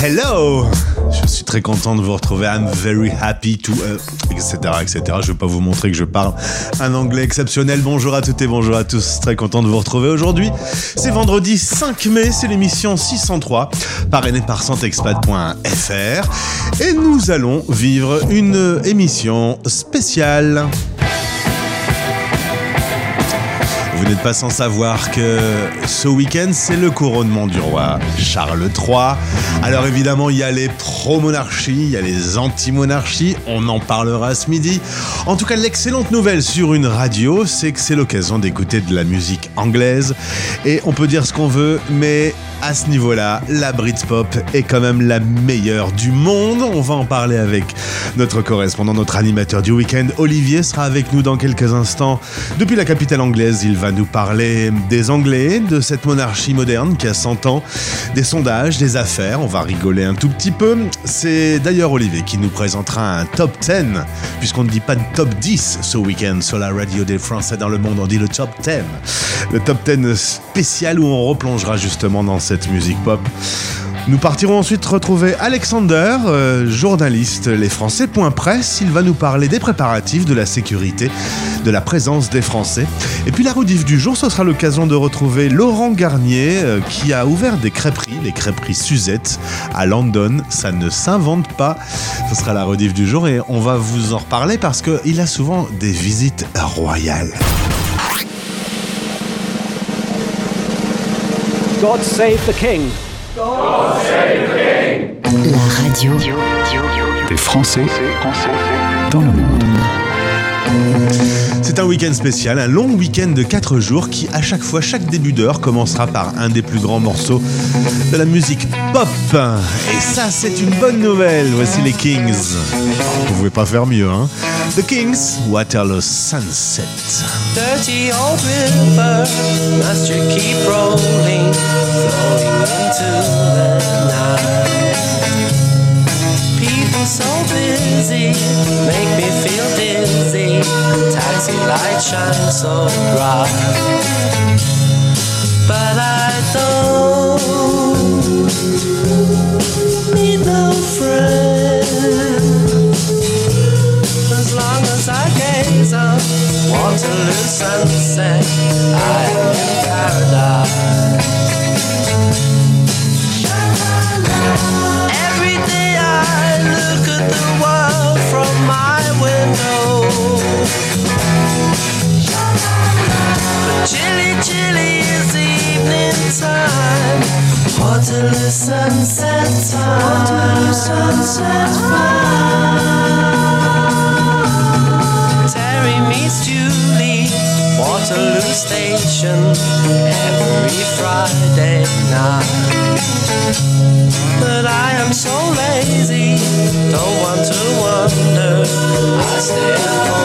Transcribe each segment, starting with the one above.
Hello Je suis très content de vous retrouver. I'm very happy to... etc. etc. Je vais pas vous montrer que je parle un anglais exceptionnel. Bonjour à toutes et bonjour à tous. Très content de vous retrouver aujourd'hui. C'est vendredi 5 mai, c'est l'émission 603, parrainée par santexpat.fr. Et nous allons vivre une émission spéciale. Vous n'êtes pas sans savoir que ce week-end, c'est le couronnement du roi Charles III. Alors évidemment, il y a les pro-monarchies, il y a les anti-monarchies, on en parlera ce midi. En tout cas, l'excellente nouvelle sur une radio, c'est que c'est l'occasion d'écouter de la musique anglaise. Et on peut dire ce qu'on veut, mais à ce niveau-là, la Britpop est quand même la meilleure du monde. On va en parler avec notre correspondant, notre animateur du week-end. Olivier sera avec nous dans quelques instants. Depuis la capitale anglaise, il va nous parler des Anglais, de cette monarchie moderne qui a 100 ans, des sondages, des affaires. On va rigoler un tout petit peu. C'est d'ailleurs Olivier qui nous présentera un top 10, puisqu'on ne dit pas de top 10 ce week-end sur la radio des Français dans le monde, on dit le top 10. Le top 10 spécial où on replongera justement dans cette musique pop. Nous partirons ensuite retrouver Alexander, euh, journaliste Les Presse. Il va nous parler des préparatifs, de la sécurité, de la présence des Français. Et puis la rediff du jour, ce sera l'occasion de retrouver Laurent Garnier euh, qui a ouvert des crêperies, les crêperies Suzette à London. Ça ne s'invente pas. Ce sera la rediff du jour et on va vous en reparler parce qu'il a souvent des visites royales. God save the king. God save the king. La radio des Français dans le monde. C'est un week-end spécial, un long week-end de 4 jours qui, à chaque fois, chaque début d'heure commencera par un des plus grands morceaux de la musique pop. Et ça, c'est une bonne nouvelle. Voici les Kings. Vous pouvez pas faire mieux, hein The Kings, Waterloo Sunset. So busy, make me feel dizzy. Taxi lights shine so bright, but I don't need no friend. As long as I gaze on Waterloo sunset, I am in paradise. Waterloo sunset time. Terry meets Julie, Waterloo Station, every Friday night. But I am so lazy, don't want to. I stay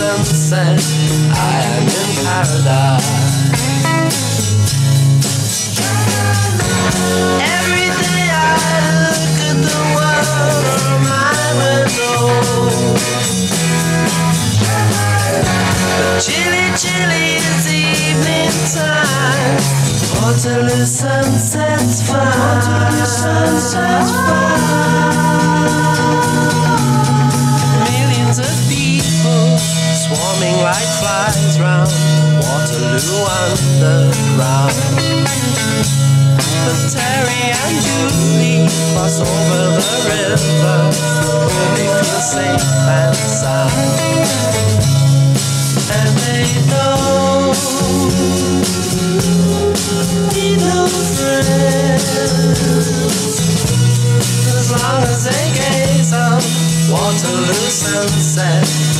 sunset, I am in paradise. Every day I look at the world from my window. Chilly, chilly is evening time. Waterloo sunset's fine. Waterloo sunset's fine. Swarming like flies round Waterloo Underground. But Terry and Julie cross over the river where they feel safe and sound. And they need no friends as long as they gaze on Waterloo sunset.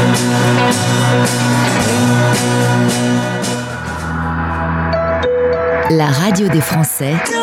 radio des Français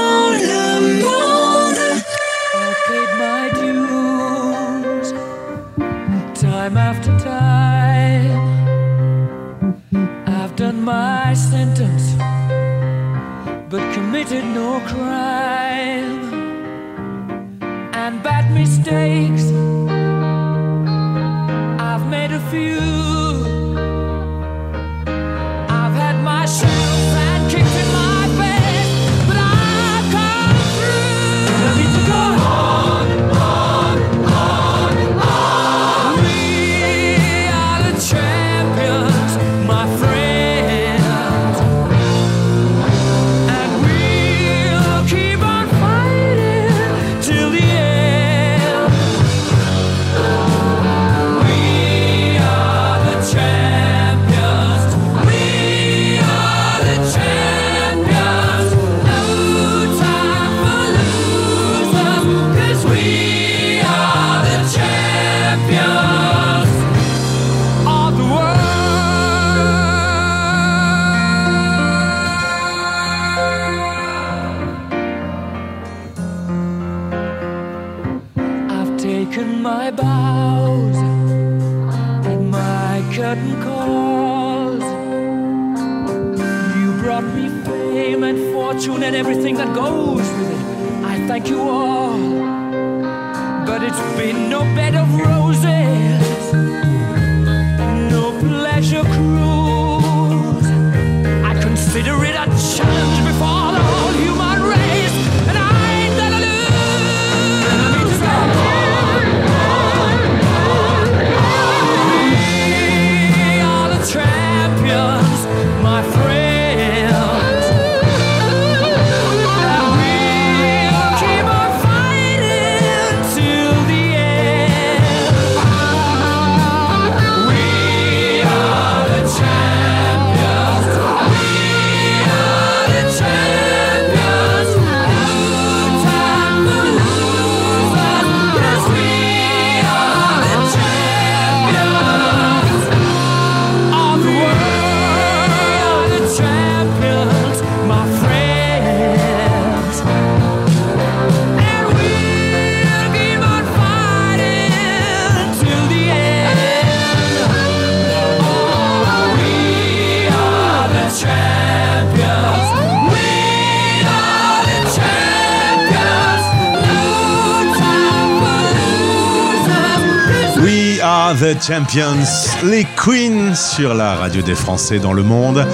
champions, les queens sur la radio des Français dans le monde.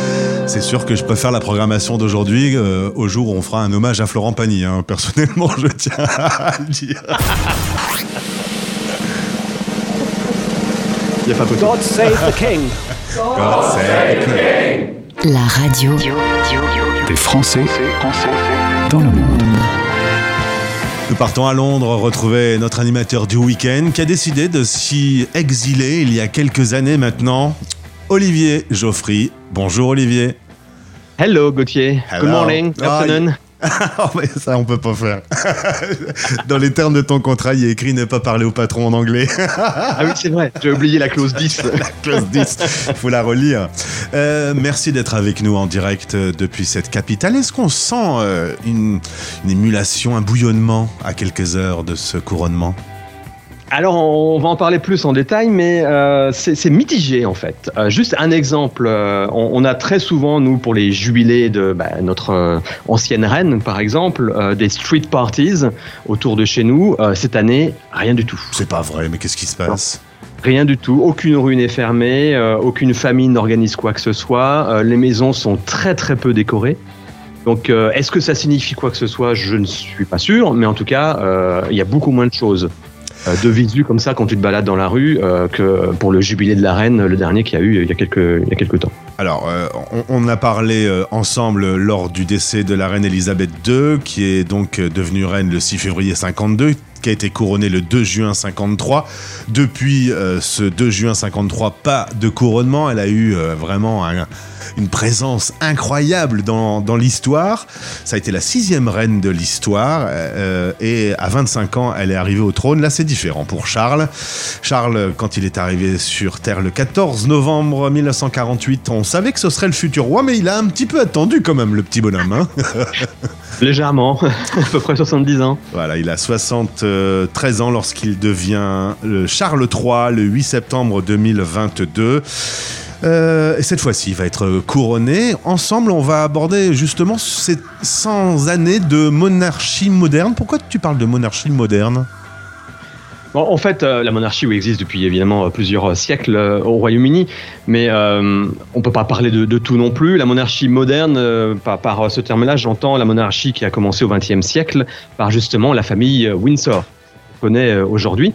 C'est sûr que je peux faire la programmation d'aujourd'hui euh, au jour où on fera un hommage à Florent Pagny. hein. Personnellement, je tiens à le dire. Il a pas photo. God save the king. God save the queen. La radio Des Français dans le monde. Nous partons à Londres retrouver notre animateur du week-end qui a décidé de s'y exiler il y a quelques années maintenant. Olivier Geoffry. Bonjour Olivier. Hello Gauthier. Hello. Good morning. Good afternoon. mais ça, on peut pas faire. Dans les termes de ton contrat, il a écrit ne pas parler au patron en anglais. Ah oui, c'est vrai. J'ai oublié la clause 10. Clause 10, faut la relire. Euh, merci d'être avec nous en direct euh, depuis cette capitale. Est-ce qu'on sent euh, une, une émulation, un bouillonnement à quelques heures de ce couronnement? Alors, on va en parler plus en détail, mais euh, c'est mitigé en fait. Euh, juste un exemple, euh, on, on a très souvent, nous, pour les jubilés de bah, notre ancienne reine, par exemple, des street parties autour de chez nous. Cette année, rien du tout. C'est pas vrai, mais qu'est-ce qui se passe? Rien du tout. Aucune rue n'est fermée, aucune famille n'organise quoi que ce soit. les maisons sont très très peu décorées. Donc, euh, est-ce que ça signifie quoi que ce soit? Je ne suis pas sûr, mais en tout cas, euh, il y a beaucoup moins de choses de visu comme ça quand tu te balades dans la rue euh, que pour le jubilé de la reine, le dernier qu'il y a eu il y a quelques, il y a quelques temps. Alors, euh, on, on a parlé euh, ensemble lors du décès de la reine Elisabeth II, qui est donc euh, devenue reine le 6 février 52, qui a été couronnée le 2 juin 53. Depuis euh, ce 2 juin 53, pas de couronnement. Elle a eu euh, vraiment un- une présence incroyable dans, dans l'histoire. Ça a été la sixième reine de l'histoire. euh, et à 25 ans, elle est arrivée au trône. Là, c'est différent pour Charles. Charles, quand il est arrivé sur Terre le 14 novembre 1948, on savait que ce serait le futur roi, mais il a un petit peu attendu quand même, le petit bonhomme. hein. Légèrement, à peu près 70 ans. Voilà, il a 73 ans lorsqu'il devient le Charles III le 8 septembre 2022. Euh, et cette fois-ci, il va être couronné. Ensemble, on va aborder justement ces 100 années de monarchie moderne. Pourquoi tu parles de monarchie moderne? En fait, euh, la monarchie existe depuis évidemment euh, plusieurs siècles au Royaume-Uni, mais on peut pas parler de, tout non plus. La monarchie moderne, par, par ce terme-là, j'entends la monarchie qui a commencé au XXe siècle par justement la famille Windsor connaît euh, aujourd'hui.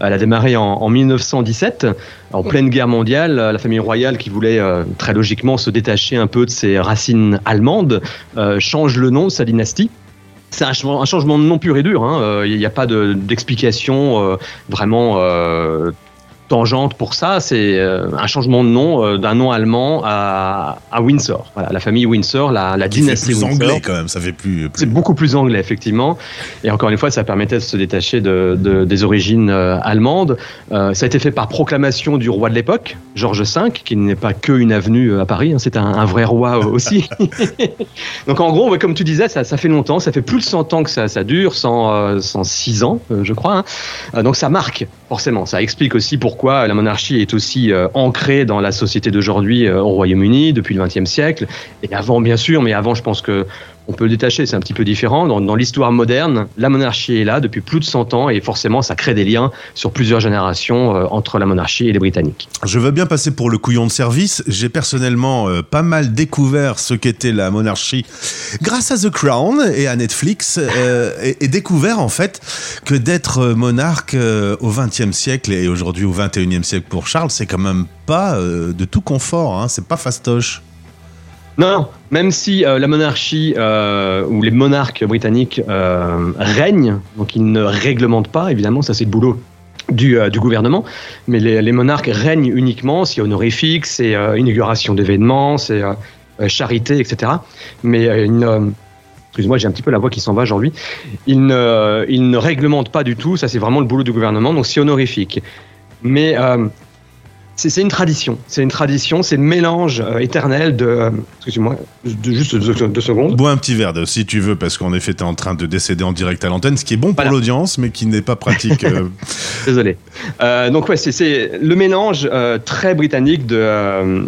Elle a démarré en, en 1917, en pleine guerre mondiale. La famille royale, qui voulait euh, très logiquement se détacher un peu de ses racines allemandes, euh, change le nom de sa dynastie. C'est un, changement- de nom pur et dur. hein. Il n'y a pas de- d'explication vraiment tangente pour ça. C'est euh, un changement de nom euh, d'un nom allemand à, à Windsor. Voilà, la famille Windsor, la, la Qui fait dynastie plus Windsor. anglais quand même, ça fait plus. plus- C'est beaucoup plus anglais, effectivement. Et encore une fois, ça permettait de se détacher de, de- des origines euh, allemandes. Euh, ça a été fait par proclamation du roi de l'époque, Georges V, qui n'est pas que une avenue à Paris, hein, c'est un, un vrai roi aussi. Donc en gros, ouais, comme tu disais, ça, ça fait longtemps, ça fait plus de 100 ans que ça, ça dure, 100, euh, 106 ans, je crois. hein. Donc ça marque, forcément. Ça explique aussi pourquoi la monarchie est aussi euh, ancrée dans la société d'aujourd'hui euh, au Royaume-Uni depuis le XXe siècle. Et avant, bien sûr, mais avant, je pense que on peut le détacher, c'est un petit peu différent. Dans, l'histoire moderne, la monarchie est là depuis plus de 100 ans et forcément, ça crée des liens sur plusieurs générations euh, entre la monarchie et les Britanniques. Je veux bien passer pour le couillon de service. J'ai personnellement euh, pas mal découvert ce qu'était la monarchie grâce à The Crown et à Netflix euh, et, découvert en fait que d'être monarque au XXe siècle et aujourd'hui au XXIe siècle pour Charles, c'est quand même pas de tout confort. Hein, c'est pas fastoche. Non, même si euh, la monarchie euh, ou les monarques britanniques euh, règnent, donc ils ne réglementent pas, évidemment, ça c'est le boulot du, gouvernement, mais les, monarques règnent uniquement, c'est honorifique, c'est inauguration d'événements, c'est charité, etc. Mais euh, ils ne- Excuse-moi, j'ai un petit peu la voix qui s'en va aujourd'hui. Ils ne, ils ne réglementent pas du tout, ça c'est vraiment le boulot du gouvernement, donc c'est honorifique. Mais c'est une tradition, c'est une tradition, c'est le mélange euh, éternel de. euh, Excuse-moi, de, juste deux, deux secondes. Bois un petit verre si tu veux, parce qu'en effet, t'es en train de décéder en direct à l'antenne, ce qui est bon pour l'audience, mais qui n'est pas pratique. euh, Désolé. Euh, donc ouais, c'est- le mélange très britannique de,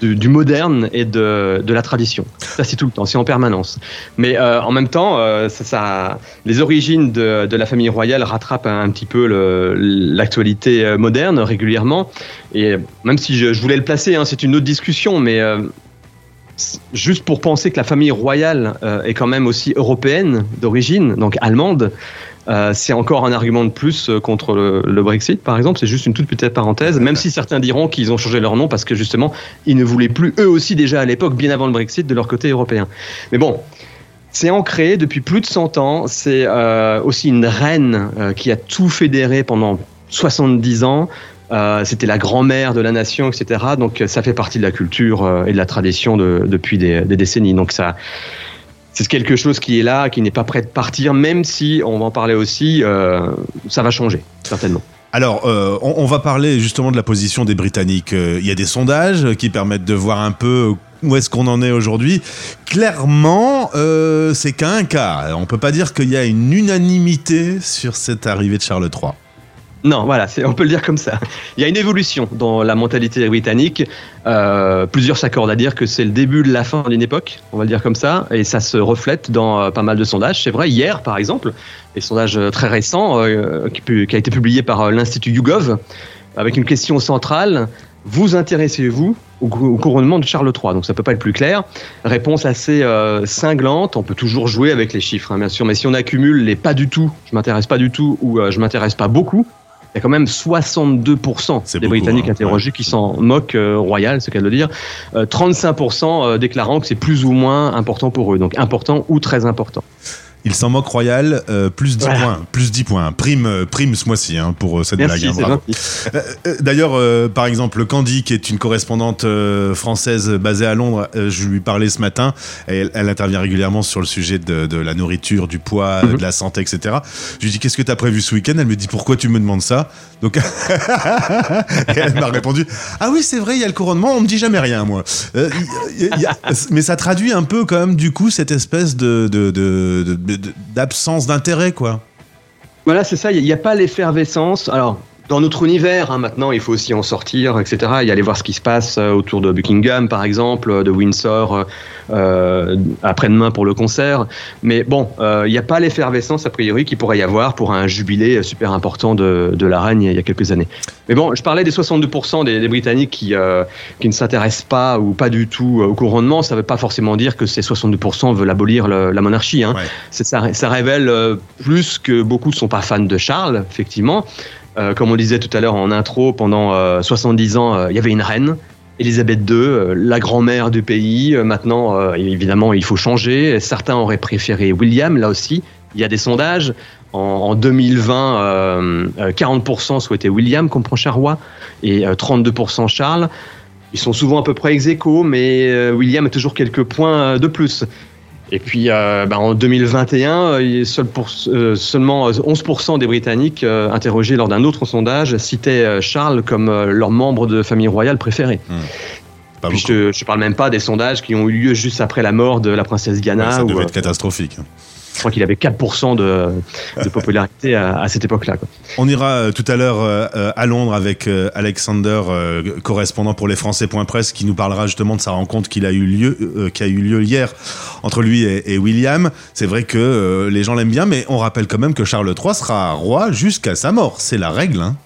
du, du moderne et de, de la tradition. Ça c'est tout le temps, c'est en permanence. Mais en même temps, ça, ça- les origines de, de la famille royale rattrapent un, un petit peu l'actualité moderne régulièrement. Et même si je, voulais le placer, hein, c'est une autre discussion, mais euh, juste pour penser que la famille royale euh, est quand même aussi européenne d'origine, donc allemande. Euh, c'est encore un argument de plus contre le, Brexit, par exemple. C'est juste une toute petite parenthèse, même si certains diront qu'ils ont changé leur nom parce que justement, ils ne voulaient plus, eux aussi déjà à l'époque, bien avant le Brexit, de leur côté européen. Mais bon, c'est ancré depuis plus de 100 ans. C'est aussi une reine qui a tout fédéré pendant 70 ans. Euh, C'était la grand-mère de la nation, etc. Donc euh, ça fait partie de la culture euh, et de la tradition de- depuis des, décennies. Donc ça, c'est quelque chose qui est là, qui n'est pas prêt de partir, même si on va en parler aussi, ça va changer certainement. Alors, on, va parler justement de la position des Britanniques. Il y a des sondages qui permettent de voir un peu où est-ce qu'on en est aujourd'hui. Clairement, c'est qu'un cas. On peut pas dire qu'il y a une unanimité sur cette arrivée de Charles III. Non, voilà, on peut le dire comme ça. Il y a une évolution dans la mentalité britannique. Euh, plusieurs s'accordent à dire que c'est le début de la fin d'une époque, on va le dire comme ça, et ça se reflète dans euh, pas mal de sondages. C'est vrai, hier par exemple, des sondages euh, très récents euh, qui, a été publié par euh, l'Institut YouGov, avec une question centrale. Vous intéressez-vous au couronnement de Charles III Donc ça peut pas être plus clair. Réponse assez euh, cinglante. On peut toujours jouer avec les chiffres, hein, bien sûr, mais si on accumule les pas du tout, je m'intéresse pas du tout ou euh, je m'intéresse pas beaucoup, il y a quand même 62% C'est des Britanniques hein, interrogés ouais. qui s'en moquent euh, royal, c'est le cas de le dire. Euh, 35% euh, déclarant que c'est plus ou moins important pour eux. Donc important ou très important. Il s'en moque royal, euh, plus 10 Voilà. points. Plus 10 points. Prime, euh, prime ce mois-ci hein, pour euh, cette Merci, blague. hein, D'ailleurs, euh, par exemple, Candy, qui est une correspondante euh, française basée à Londres, je lui parlais ce matin. Elle, elle intervient régulièrement sur le sujet de, de la nourriture, du poids, Mhm. de la santé, etc. Je lui dis qu'est-ce que tu as prévu ce week-end? Elle me dit pourquoi tu me demandes ça? Donc, et elle m'a répondu ah oui c'est vrai, il y a le couronnement, on me dit jamais rien moi. Il y a- il y a- mais ça traduit un peu quand même du coup cette espèce de- d'absence d'intérêt quoi. Voilà, c'est ça, il n'y a, pas l'effervescence. Alors, dans notre univers, hein, maintenant, il faut aussi en sortir, etc. Et aller voir ce qui se passe euh, autour de Buckingham, par exemple, euh, de Windsor, euh, après-demain pour le concert. Mais bon, euh, il n'y a pas l'effervescence, a priori, qu'il pourrait y avoir pour un jubilé super important de, de la reine il y a- quelques années. Mais bon, je parlais des 62% des, des Britanniques qui, euh, qui ne s'intéressent pas ou pas du tout au couronnement. Ça ne veut pas forcément dire que ces 62% veulent abolir le- la monarchie. Hein. Ouais. Ça, ça révèle plus que beaucoup ne sont pas fans de Charles, effectivement. Euh, comme on disait tout à l'heure en intro, pendant euh, 70 ans, euh, il y avait une reine, Elisabeth II, euh, la grand-mère du pays. Euh, maintenant, euh, évidemment, il faut changer. Certains auraient préféré William, là aussi. Il y a des sondages. En, en 2020, euh, euh, 40% souhaitaient William comme prochain roi et euh, 32% Charles. Ils sont souvent à peu près ex aequo, mais euh, William a toujours quelques points euh, de plus. Et puis euh, ben, en 2021, euh, seul pour, euh, seulement euh, 11% des Britanniques interrogés lors d'un autre sondage citaient Charles comme leur membre de famille royale préféré. Pas Puis je te parle même pas des sondages qui ont eu lieu juste après la mort de la princesse Ouais, Diana, ça devait être catastrophique. Je crois qu'il avait 4% de, de popularité à, à cette époque-là. On ira euh, tout à l'heure euh, euh, à Londres avec Alexander, correspondant pour les Français.press, qui nous parlera justement de sa rencontre qu'il a eu lieu, qui a eu lieu hier entre lui et, et William. C'est vrai que les gens l'aiment bien, mais on rappelle quand même que Charles III sera roi jusqu'à sa mort. C'est la règle. Hein.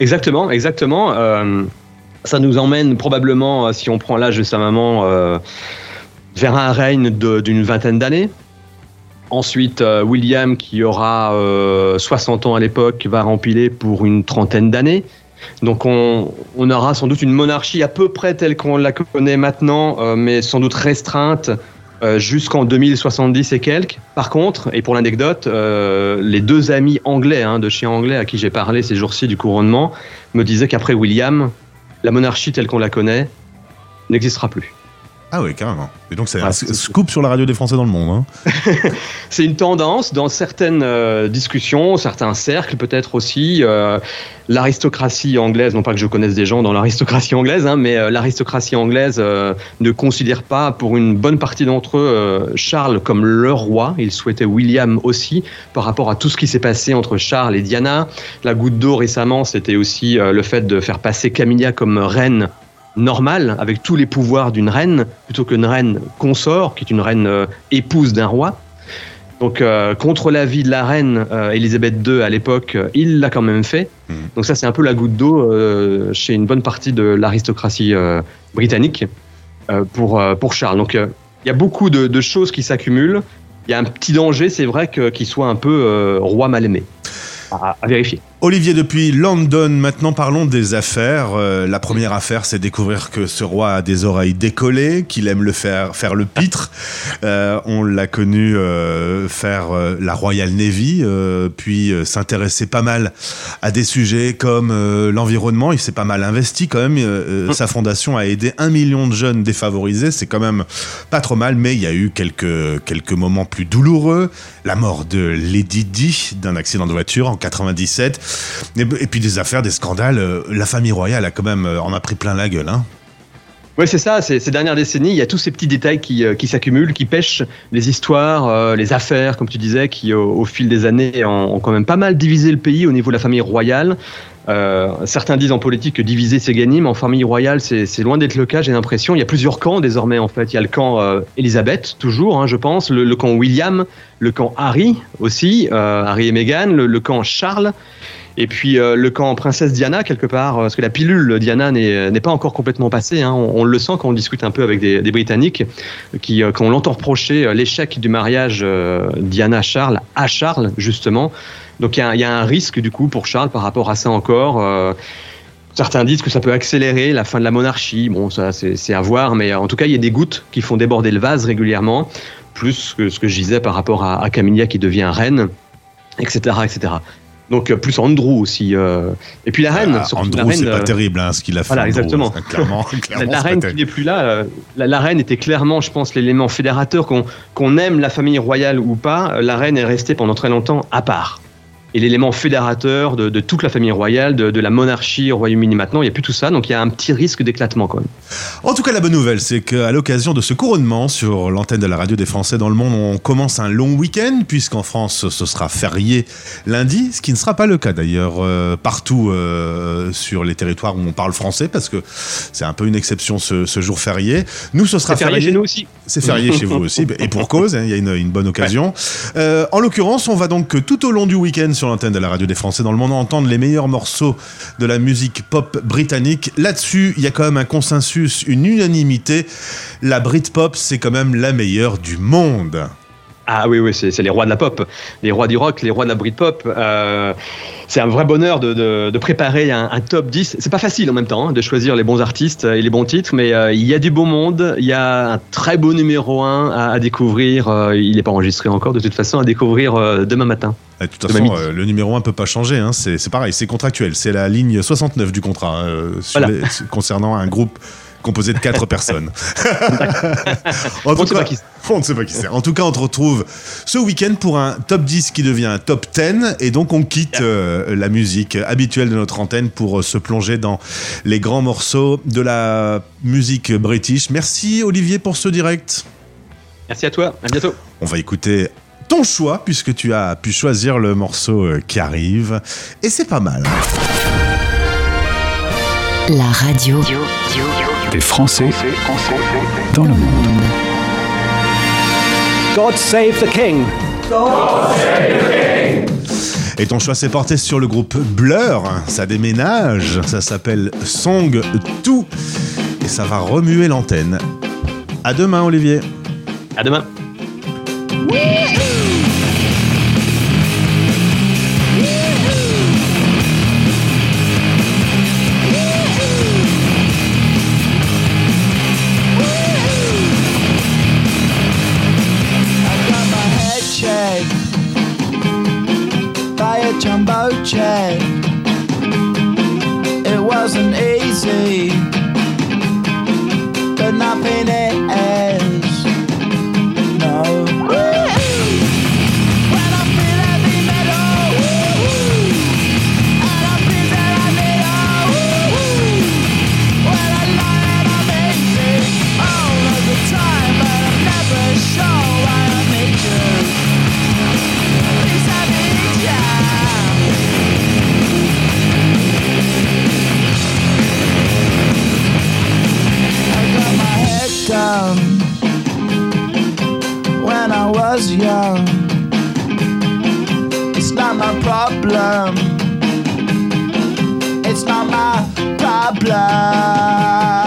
Exactement, exactement. Euh, ça nous emmène probablement, si on prend l'âge de sa maman, euh, vers un règne d'une vingtaine d'années. Ensuite, euh, William, qui aura euh, 60 ans à l'époque, va rempiler pour une trentaine d'années. Donc on, on aura sans doute une monarchie à peu près telle qu'on la connaît maintenant, euh, mais sans doute restreinte euh, jusqu'en 2070 et quelques. Par contre, et pour l'anecdote, euh, les deux amis anglais hein, de chez Anglais à qui j'ai parlé ces jours-ci du couronnement me disaient qu'après William, la monarchie telle qu'on la connaît n'existera plus. Ah oui, carrément. Et donc c'est Ouais, un c'est- scoop sur la radio des Français dans le monde. hein. C'est une tendance dans certaines euh, discussions, certains cercles peut-être aussi. euh, l'aristocratie anglaise, non pas que je connaisse des gens dans l'aristocratie anglaise, hein, mais euh, l'aristocratie anglaise euh, ne considère pas pour une bonne partie d'entre eux euh, Charles comme leur roi. Ils souhaitaient William aussi par rapport à tout ce qui s'est passé entre Charles et Diana. La goutte d'eau récemment, c'était aussi euh, le fait de faire passer Camilla comme reine normale, avec tous les pouvoirs d'une reine, plutôt qu'une reine consort, qui est une reine euh, épouse d'un roi. Donc, euh, contre l'avis de la reine euh, Elisabeth II à l'époque, il l'a quand même fait. Mhm. Donc ça, c'est un peu la goutte d'eau chez une bonne partie de l'aristocratie britannique pour, pour Charles. Donc, il y a beaucoup de, de choses qui s'accumulent. Il y a un petit danger, c'est vrai, qu'il soit un peu roi mal aimé. À, à vérifier. Olivier, depuis London, maintenant parlons des affaires. Euh, la première affaire, c'est découvrir que ce roi a des oreilles décollées, qu'il aime le faire, faire le pitre. Euh, on l'a connu euh, faire la Royal Navy, puis s'intéresser pas mal à des sujets comme l'environnement. Il s'est pas mal investi quand même. Euh, Sa fondation a aidé un million de jeunes défavorisés. C'est quand même pas trop mal, mais il y a eu quelques, quelques moments plus douloureux. La mort de Lady Di d'un accident de voiture en 97. Et, puis des affaires, des scandales. Euh, La famille royale a quand même euh, en a pris plein la gueule. Hein. Oui, c'est ça. Ces dernières décennies, il y a tous ces petits détails qui, euh, s'accumulent, qui pêchent les histoires, les affaires, comme tu disais, qui au, fil des années ont, quand même pas mal divisé le pays au niveau de la famille royale. Certains disent en politique que diviser c'est gagner, mais en famille royale c'est loin d'être le cas. J'ai l'impression. Il y a plusieurs camps désormais en fait. Il y a le camp euh, toujours, hein, je pense, le, camp William, le camp Harry aussi, Harry et Meghan, le camp Charles. Et puis euh, le camp princesse Diana quelque part, euh, parce que la pilule Diana n'est pas encore complètement passée. hein. On, on le sent quand on discute un peu avec des, Britanniques qui, euh, qui ont longtemps reproché euh, l'échec du mariage Diana-Charles à Charles justement. Donc il y, a, un- risque du coup pour Charles par rapport à ça encore. Certains disent que ça peut accélérer la fin de la monarchie. Bon, ça c'est à voir, mais en tout cas il y a des gouttes qui font déborder le vase régulièrement, plus que ce que je disais par rapport à, à Camilla qui devient reine, etc., etc. Donc euh, plus Andrew aussi. euh, Et puis la reine, Ah, Andrew, c'est pas euh, terrible hein, ce qu'il a fait. voilà, Andrew. exactement. Clairement, la, clairement, la c'est reine qui n'est plus là, la, la reine était clairement, je pense, l'élément fédérateur, qu'on aime la famille royale ou pas, la reine est restée pendant très longtemps à part. Et l'élément fédérateur de, de toute la famille royale, de, de la monarchie au Royaume-Uni maintenant, il n'y a plus tout ça, donc il y a un petit risque d'éclatement quand même. En tout cas, la bonne nouvelle, c'est qu'à l'occasion de ce couronnement sur l'antenne de la radio des Français dans le monde, on commence un long week-end, puisqu'en France, ce sera férié lundi, ce qui ne sera pas le cas d'ailleurs euh, partout euh, sur les territoires où on parle français, parce que c'est un peu une exception ce, ce jour férié. Nous, ce sera C'est férié chez nous aussi. C'est férié chez vous aussi, et pour cause, hein, il y a une, une bonne occasion. Euh, en l'occurrence, on va donc tout au long du week-end sur l'antenne de la radio des Français dans le monde entendre les meilleurs morceaux de la musique pop britannique. Là-dessus, il y a quand même un consensus, une unanimité. La Britpop, c'est quand même la meilleure du monde. Ah oui, oui, c'est les rois de la pop, les rois du rock, les rois de la Britpop. Euh, c'est un vrai bonheur de, de- de préparer un, un top 10. C'est pas facile en même temps hein, de choisir les bons artistes et les bons titres, mais euh, il y a du beau monde, il y a un très beau numéro 1 à, à découvrir. euh, il n'est pas enregistré encore de toute façon, à découvrir euh, demain matin. Et De toute façon, le numéro 1 peut pas changer. hein. C'est c'est pareil, c'est contractuel. C'est la ligne 69 du contrat sur Voilà. les- concernant un groupe composé de quatre personnes. En On tout ne sait cas- pas qui c'est. On ne sait pas qui c'est. En tout cas, on te retrouve ce week-end pour un top 10 qui devient un top 10. Et donc, on quitte euh, la musique habituelle de notre antenne pour euh, se plonger dans les grands morceaux de la musique british. Merci Olivier pour ce direct. Merci à toi, à bientôt. On va écouter ton choix puisque tu as pu choisir le morceau euh, qui arrive. Et c'est pas mal. La radio. Des Français dans le monde. God save the king. Et ton choix s'est porté sur le groupe Blur. Ça déménage. Ça s'appelle Song 2. Et ça va remuer l'antenne. À demain, Olivier. À demain. It wasn't easy. Young. It's not my problem. It's not my problem.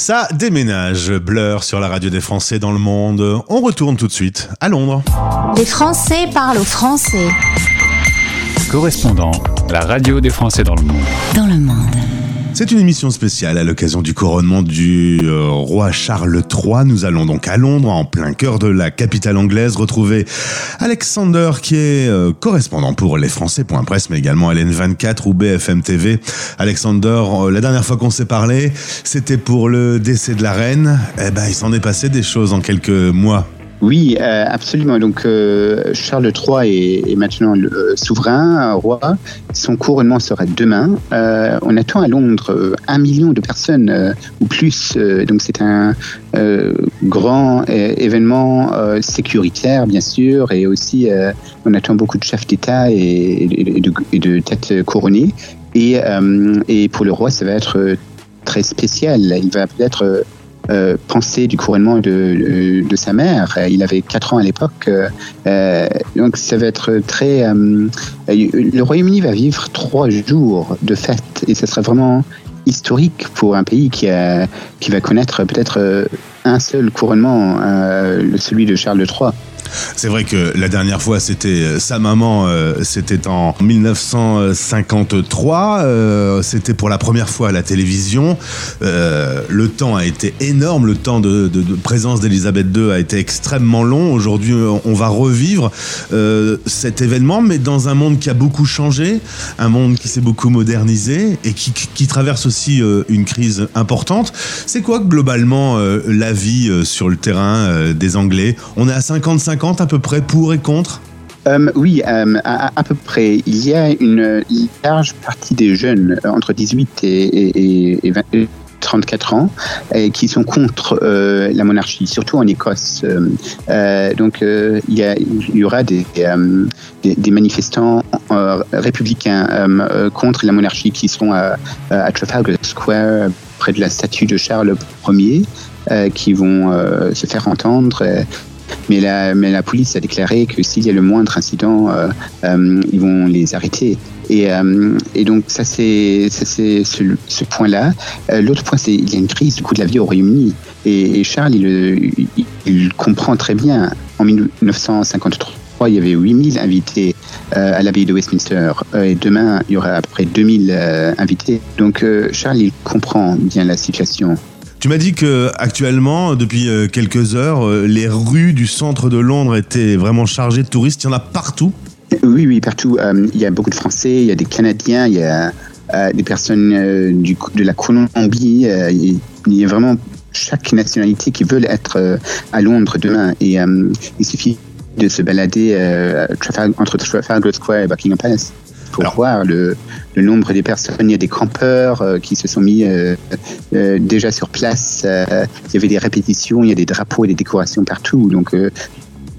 Ça déménage. Blur sur la radio des Français dans le monde. On retourne tout de suite à Londres. Les Français parlent aux Français. Correspondant, la radio des Français dans le monde. Dans le monde. C'est une émission spéciale à l'occasion du couronnement du euh, roi Charles III. Nous allons donc à Londres, en plein cœur de la capitale anglaise, retrouver Alexander qui est euh, correspondant pour les Français.press, mais également LN24 ou BFM TV. Alexander, euh, la dernière fois qu'on s'est parlé, c'était pour le décès de la reine. Eh ben, il s'en est passé des choses en quelques mois. Oui, euh, absolument. Donc euh, Charles III est, maintenant le euh, souverain, roi. Son couronnement sera demain. On attend à Londres un million de personnes ou plus. Donc c'est un grand événement sécuritaire, bien sûr, et aussi on attend beaucoup de chefs d'État et, de, têtes couronnées. Et, et pour le roi, ça va être très spécial. Il va peut-être euh, penser du couronnement de, sa mère. Il avait 4 ans à l'époque. euh, euh, donc ça va être très... euh, le Royaume-Uni va vivre trois jours de fête et ce sera vraiment historique pour un pays qui, va connaître peut-être un seul couronnement, celui de Charles III. C'est vrai que la dernière fois, c'était euh, sa maman, euh, c'était en 1953. euh, c'était pour la première fois à la télévision. Le temps a été énorme. Le temps de, présence d'Elisabeth II a été extrêmement long. Aujourd'hui, on va revivre cet événement, mais dans un monde qui a beaucoup changé, un monde qui s'est beaucoup modernisé et qui, traverse aussi une crise importante. C'est quoi globalement la vie sur le terrain des Anglais? On est à 50-50 à peu près pour et contre Euh, oui, euh, à, peu près. Il y a une large partie des jeunes euh, entre 18 et, et- et- et 20 et 34 ans qui sont contre la monarchie, surtout en Écosse. Donc il y, aura des, manifestants républicains contre la monarchie qui seront à, Trafalgar Square près de la statue de Charles Ier qui vont se faire entendre. Mais la, mais la police a déclaré que s'il y a le moindre incident, euh, euh, ils vont les arrêter. Et, euh, et donc ça c'est ce, ce point-là. L'autre point c'est il y a une crise du coût de la vie au Royaume-Uni. Et, Charles il, il, il comprend très bien. En 1953, il y avait 8000 invités euh, à l'abbaye de Westminster. Et demain, il y aura à peu près 2000 euh, invités. Donc Charles, il comprend bien la situation. Tu m'as dit que actuellement, depuis euh, quelques heures, euh, les rues du centre de Londres étaient vraiment chargées de touristes. Il y en a partout? Oui, oui, partout. Euh, il y a beaucoup de Français, il y a des Canadiens, il y a des personnes du, de la Colombie. il y a vraiment chaque nationalité qui veut être à Londres demain. Et il suffit de se balader entre Trafalgar Square et Buckingham Palace pour voir le, le nombre des personnes. Il y a des campeurs euh, qui se sont mis euh, euh, déjà sur place. Il y avait des répétitions, il y a des drapeaux et des décorations partout. Donc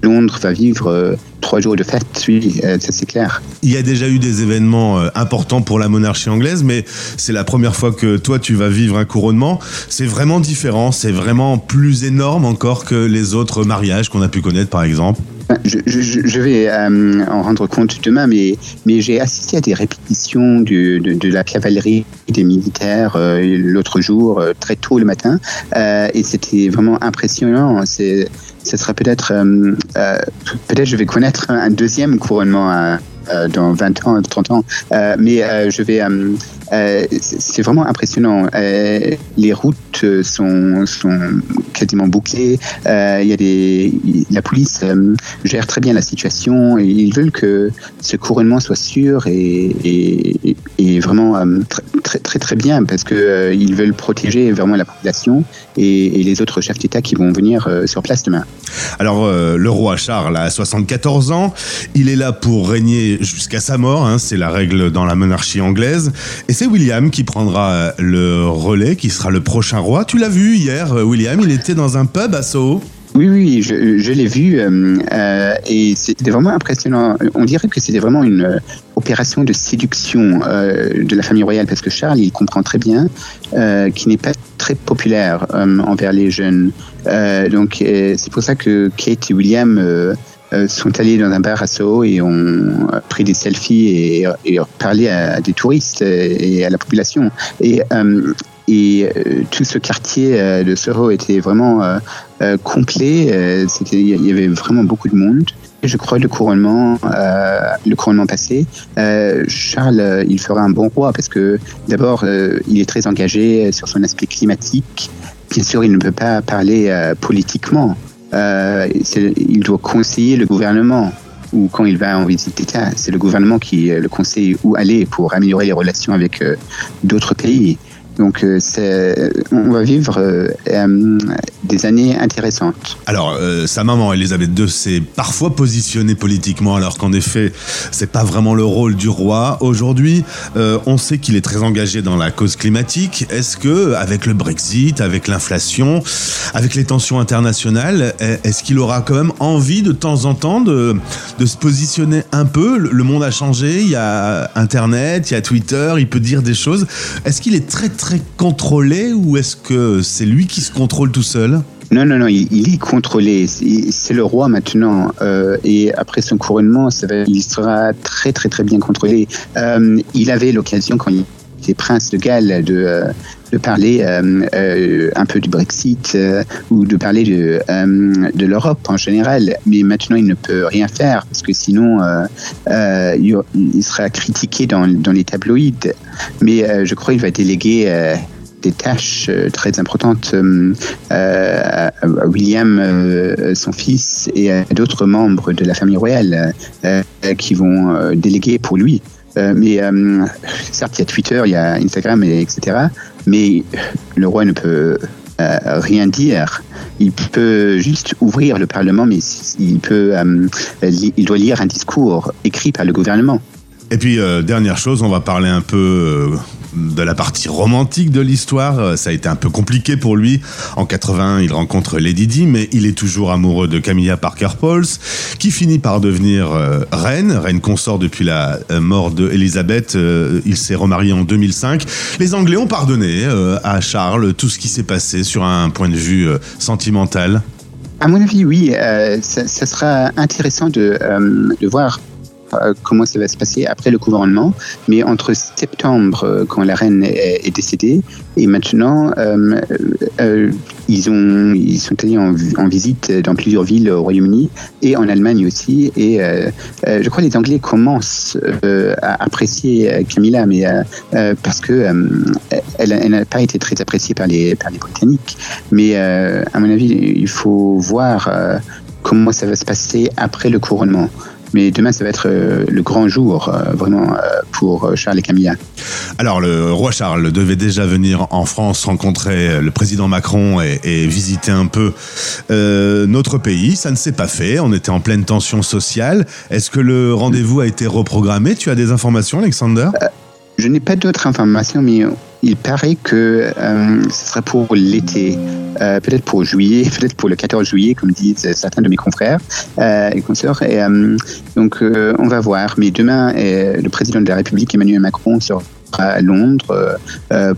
Londres va vivre euh, trois jours de fête, oui, euh, ça c'est clair. Il y a déjà eu des événements euh, importants pour la monarchie anglaise, mais c'est la première fois que toi tu vas vivre un couronnement. C'est vraiment différent, c'est vraiment plus énorme encore que les autres mariages qu'on a pu connaître par exemple. Je, je- vais euh, en rendre compte demain, mais, mais j'ai assisté à des répétitions du- de, de la cavalerie des militaires euh, l'autre jour, euh, très tôt le matin, et c'était vraiment impressionnant. C'est, ce sera peut-être, euh, euh, peut-être je vais connaître un deuxième couronnement à- euh, dans 20 ans, 30 ans, Euh, mais euh, je vais, euh, euh, c'est vraiment impressionnant. Euh, les routes euh, sont, sont quasiment bouclées. Euh, Il y a des, la police euh, gère très bien la situation ils veulent que ce couronnement soit sûr et, et, et vraiment euh, très, très très bien parce que euh, ils veulent protéger vraiment la population et, et les autres chefs d'État qui vont venir euh, sur place demain. Alors euh, le roi Charles a 74 ans, il est là pour régner jusqu'à sa mort, hein, c'est la règle dans la monarchie anglaise, et c'est William qui prendra le relais, qui sera le prochain roi. Tu l'as vu hier, euh, William, il était dans un pub à Soho. Oui, oui, je, l'ai vu euh, euh, et c'était vraiment impressionnant. On dirait que c'était vraiment une euh, opération de séduction euh, de la famille royale parce que Charles, il comprend très bien euh, qu'il n'est pas très populaire euh, envers les jeunes. Euh, donc euh, c'est pour ça que Kate et William euh, euh, sont allés dans un bar à Soho et ont pris des selfies et, parlé à, des touristes et à la population. Et euh, euh, tout ce quartier euh, de Soho était vraiment euh, euh, complet. Euh, il y avait vraiment beaucoup de monde. Je crois le couronnement, euh, le couronnement passé, euh, Charles, euh, il fera un bon roi parce que d'abord, euh, il est très engagé sur son aspect climatique. Bien sûr, il ne peut pas parler euh, politiquement. Euh, il doit conseiller le gouvernement ou quand il va en visite d'État, c'est le gouvernement qui euh, le conseille où aller pour améliorer les relations avec euh, d'autres pays. Donc, euh, on va vivre euh, euh, des années intéressantes. Alors, sa maman, Elisabeth II, s'est parfois positionnée politiquement, alors qu'en effet, c'est pas vraiment le rôle du roi. Aujourd'hui, on sait qu'il est très engagé dans la cause climatique. Est-ce que, avec le Brexit, avec l'inflation, avec les tensions internationales, est- est-ce qu'il aura quand même envie de temps en temps de, de se positionner un peu? Le monde a changé, il y a Internet, il y a Twitter, il peut dire des choses. Est-ce qu'il est très très contrôlé ou est-ce que c'est lui qui se contrôle tout seul? Non, non, non, il, est contrôlé. C'est c'est le roi maintenant. euh, et après son couronnement, ça va- il sera très, très, très bien contrôlé. Euh, il avait l'occasion, quand il était prince de Galles, de, euh, de parler euh, euh, un peu du Brexit euh, ou de parler de, de l'Europe en général. Mais maintenant, il ne peut rien faire parce que sinon, il, sera critiqué dans, dans les tabloïds. Mais je crois qu'il va déléguer. des tâches très importantes à William, son fils, et à d'autres membres de la famille royale qui vont déléguer pour lui. Euh, mais euh, certes, il y a Twitter, il y a Instagram, et, etc. Mais le roi ne peut euh, rien dire. Il peut juste ouvrir le Parlement, mais il peut, il doit lire un discours écrit par le gouvernement. Et puis, dernière chose, on va parler un peu de la partie romantique de l'histoire. Euh, Ça a été un peu compliqué pour lui. En 81, il rencontre Lady Di, mais il est toujours amoureux de Camilla Parker Pauls, qui finit par devenir euh, reine, reine consort depuis la euh, mort de il s'est remarié en 2005. Les Anglais ont pardonné à Charles tout ce qui s'est passé sur un point de vue sentimental. À mon avis, oui, ça, sera intéressant de, voir comment ça va se passer après le gouvernement. Mais entre septembre, euh, quand la reine est, décédée, et maintenant, euh, euh, ils, ont, ils sont allés en, visite dans plusieurs villes au Royaume-Uni et en Allemagne aussi. Et euh, euh, je crois que les Anglais commencent euh, à apprécier euh, Camilla, mais euh, euh, parce que euh, elle, n'a pas été très appréciée par les, par les Britanniques. Mais euh, à mon avis, il faut voir euh, comment ça va se passer après le couronnement. Mais demain, ça va être euh, le grand jour, euh, vraiment, euh, pour Charles et Camilla. Alors, le roi Charles devait déjà venir en France rencontrer le président Macron et, et visiter un peu euh, notre pays. Ça ne s'est pas fait. On était en pleine tension sociale. Est-ce que le rendez-vous a été reprogrammé? Tu as des informations, Alexander? Je n'ai pas d'autres informations, mais il paraît que euh, ce sera pour l'été, euh, peut-être pour juillet, peut-être pour le 14 juillet, comme disent certains de mes confrères euh, et consoeurs. Donc, on va voir. Mais demain, le président de la République, Emmanuel Macron, sera à Londres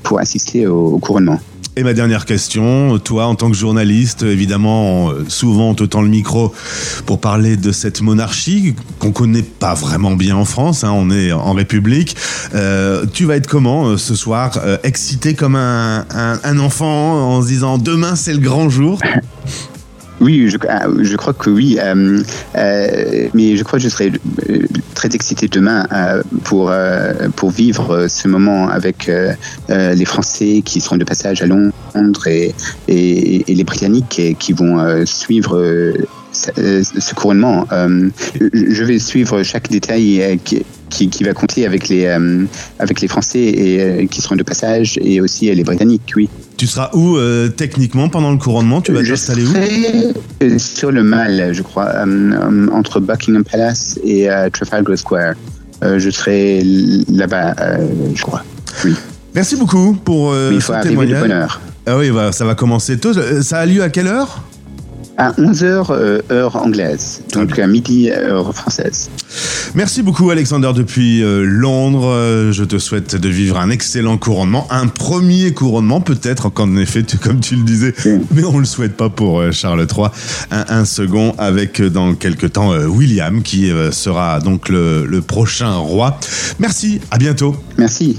pour assister au couronnement. Et ma dernière question, toi en tant que journaliste, évidemment, on- souvent on te tend le micro pour parler de cette monarchie qu'on connaît pas vraiment bien en France, hein, on est en République. Euh, tu vas être comment euh, ce soir euh, Excité comme un, un- un enfant en se disant demain c'est le grand jour? Oui, je, ah, je crois que oui. euh, euh, mais je crois que je serai euh, très excité demain pour, pour vivre ce moment avec les Français qui seront de passage à Londres et, et, les Britanniques qui vont suivre ce, couronnement. Je vais suivre chaque détail qui, qui, qui va compter avec les, avec les Français et, qui seront de passage et aussi les Britanniques, oui. Tu seras où euh, techniquement pendant le couronnement? Tu vas t'installer où? euh, sur le Mall, je crois, euh, entre Buckingham Palace et euh, Trafalgar Square. Je serai là-bas, je crois. Oui. Merci beaucoup pour Mais il faut ce arriver de témoignage. bonne heure. Ah oui, bah, ça va commencer tôt. Ça a lieu à quelle heure? À 11h, heure anglaise, donc à midi, heure française. Merci beaucoup Alexander depuis euh, Londres. Euh, je te souhaite de vivre un excellent couronnement, un premier couronnement peut-être, qu'en effet, tu- comme tu le disais, mais on le souhaite pas pour euh, Charles III. Un, un second avec euh, dans quelques temps euh, William qui euh, sera donc le, le prochain roi. Merci, à bientôt. Merci.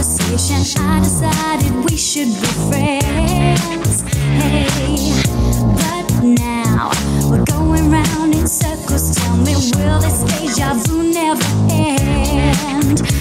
and I decided we should be friends. Hey, but now we're going round in circles. Tell me, will this deja vu never end?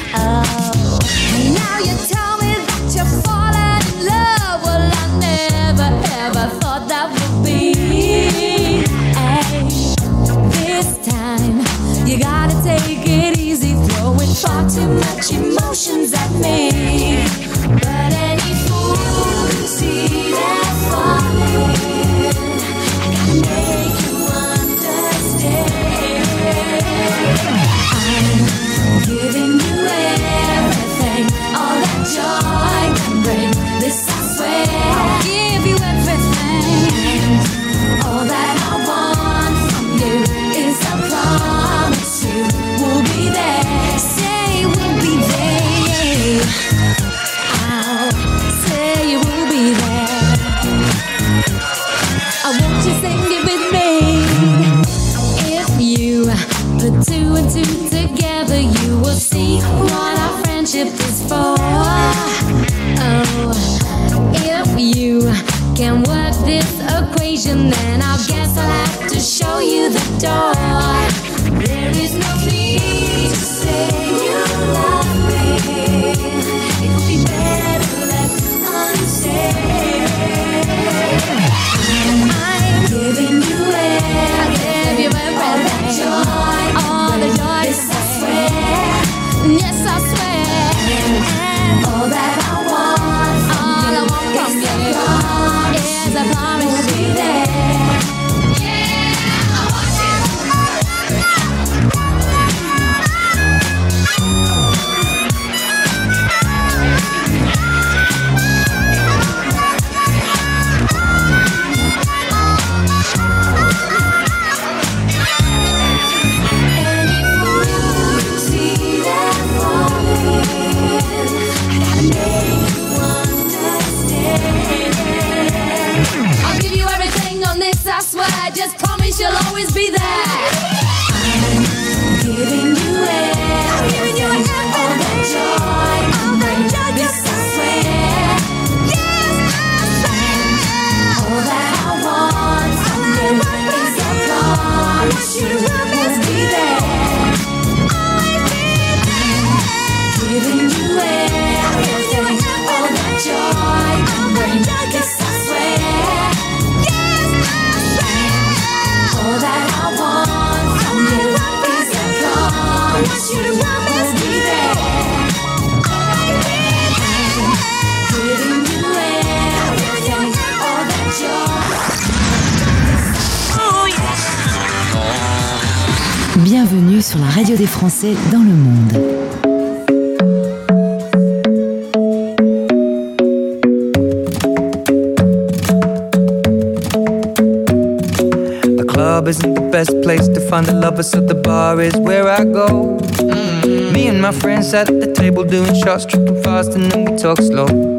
Show you the door. There is no need to say you'll always be there. Bienvenue sur la radio des Français dans le monde. The club isn't the best place to find the lovers, so the bar is where I go. Mm. Me and my friends at the table doing shots, tripping fast, and then we talk slow.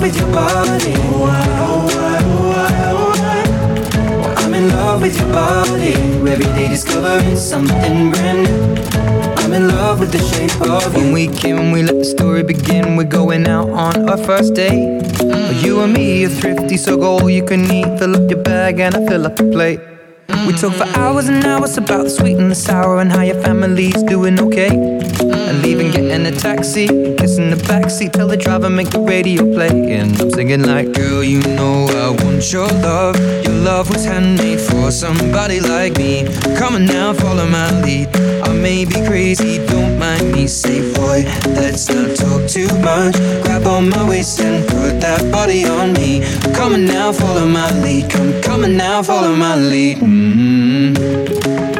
love with your body. Oh, oh, oh, oh, I'm in love with your body. Every day discovering something brand new. I'm in love with the shape of you. When we came we let the story begin, we're going out on our first date. You and me are thrifty, so go all you can eat. Fill up your bag and I fill up the plate. We talk for hours and hours about the sweet and the sour and how your family's doing okay. And leaving, getting a taxi, kissing the backseat, tell the driver make the radio play. And I'm singing like, girl, you know I want your love. Your love was handmade for somebody like me. Come on now, follow my lead. I may be crazy, don't mind me. Say, boy, let's not talk too much. Grab on my waist and put that body on me. Come on now, follow my lead. Come, come on now, follow my lead. mm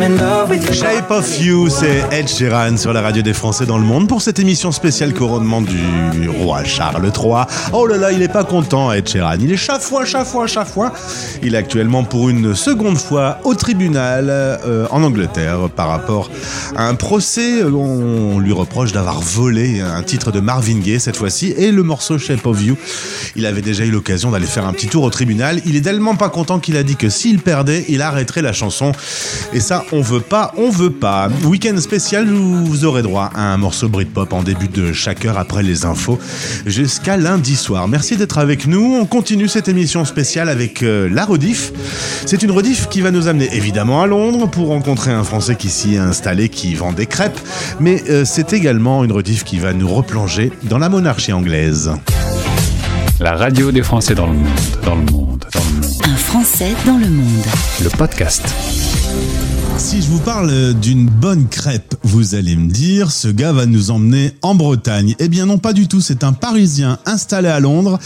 Shape of You, c'est Ed Sheeran sur la radio des Français dans le monde pour cette émission spéciale couronnement du roi Charles III. Oh là là, il est pas content Ed Sheeran. Il est chafouin, chafouin, chafouin. Il est actuellement pour une seconde fois au tribunal euh, en Angleterre par rapport à un procès. On lui reproche d'avoir volé un titre de Marvin Gaye cette fois-ci et le morceau Shape of You. Il avait déjà eu l'occasion d'aller faire un petit tour au tribunal. Il est tellement pas content qu'il a dit que s'il perdait, il arrêterait la chanson. Et ça, on veut pas, on veut pas. Week-end spécial où vous aurez droit à un morceau Britpop en début de chaque heure après les infos jusqu'à lundi soir. Merci d'être avec nous. On continue cette émission spéciale avec euh, la rediff. C'est une rediff qui va nous amener évidemment à Londres pour rencontrer un Français qui s'y est installé, qui vend des crêpes. Mais euh, c'est également une rediff qui va nous replonger dans la monarchie anglaise. La radio des Français dans le monde, dans le monde, dans le monde. Un Français dans le monde. Le podcast. Si je vous parle d'une bonne crêpe, vous allez me dire, ce gars va nous emmener en Bretagne. Eh bien non, pas du tout, c'est un Parisien installé à Londres.